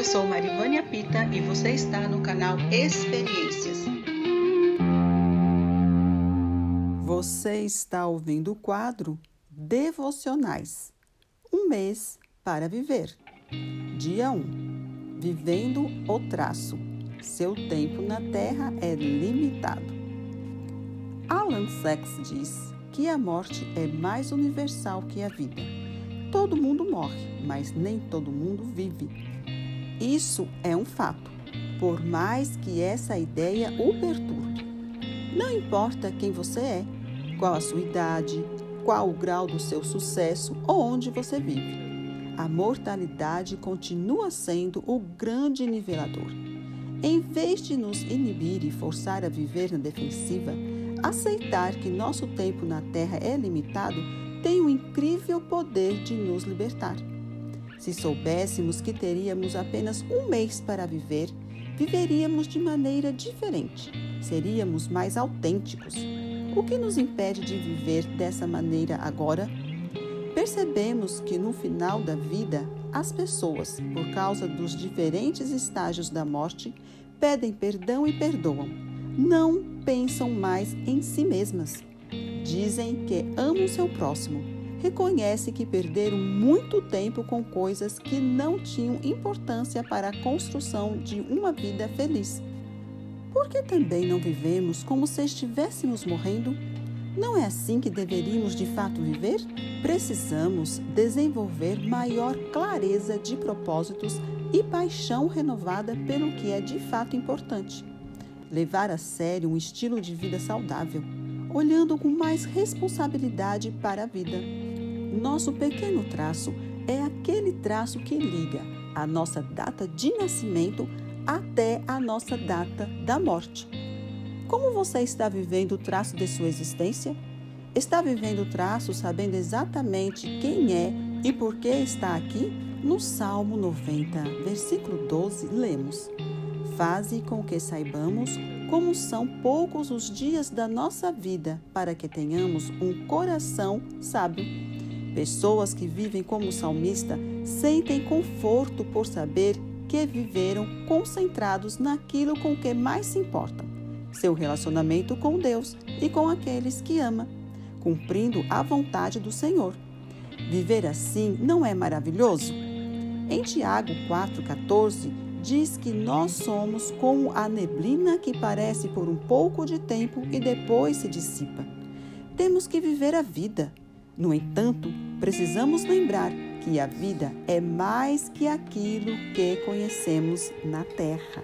Eu sou Marivânia Pita e você está no canal Experiências. Você está ouvindo o quadro Devocionais. Um mês para viver. Dia 1. Vivendo o traço. Seu tempo na Terra é limitado. Alan Sachs diz que a morte é mais universal que a vida. Todo mundo morre, mas nem todo mundo vive. Isso é um fato, por mais que essa ideia o perturbe. Não importa quem você é, qual a sua idade, qual o grau do seu sucesso ou onde você vive. A mortalidade continua sendo o grande nivelador. Em vez de nos inibir e forçar a viver na defensiva, aceitar que nosso tempo na Terra é limitado tem o incrível poder de nos libertar. Se soubéssemos que teríamos apenas um mês para viver, viveríamos de maneira diferente, seríamos mais autênticos. O que nos impede de viver dessa maneira agora? Percebemos que no final da vida, as pessoas, por causa dos diferentes estágios da morte, pedem perdão e perdoam. Não pensam mais em si mesmas. Dizem que amam seu próximo. Reconhecem que perderam muito tempo com coisas que não tinham importância para a construção de uma vida feliz. Por que também não vivemos como se estivéssemos morrendo? Não é assim que deveríamos de fato viver? Precisamos desenvolver maior clareza de propósitos e paixão renovada pelo que é de fato importante. Levar a sério um estilo de vida saudável, olhando com mais responsabilidade para a vida. Nosso pequeno traço é aquele traço que liga a nossa data de nascimento até a nossa data da morte. Como você está vivendo o traço de sua existência? Está vivendo o traço sabendo exatamente quem é e por que está aqui? No Salmo 90, versículo 12, lemos: Faze com que saibamos como são poucos os dias da nossa vida, para que tenhamos um coração sábio. Pessoas que vivem como o salmista sentem conforto por saber que viveram concentrados naquilo com que mais se importam seu relacionamento com Deus e com aqueles que ama, cumprindo a vontade do Senhor. Viver assim não é maravilhoso? Em Tiago 4,14 diz que nós somos como a neblina que parece por um pouco de tempo e depois se dissipa. Temos que viver a vida. No entanto, precisamos lembrar que a vida é mais que aquilo que conhecemos na terra.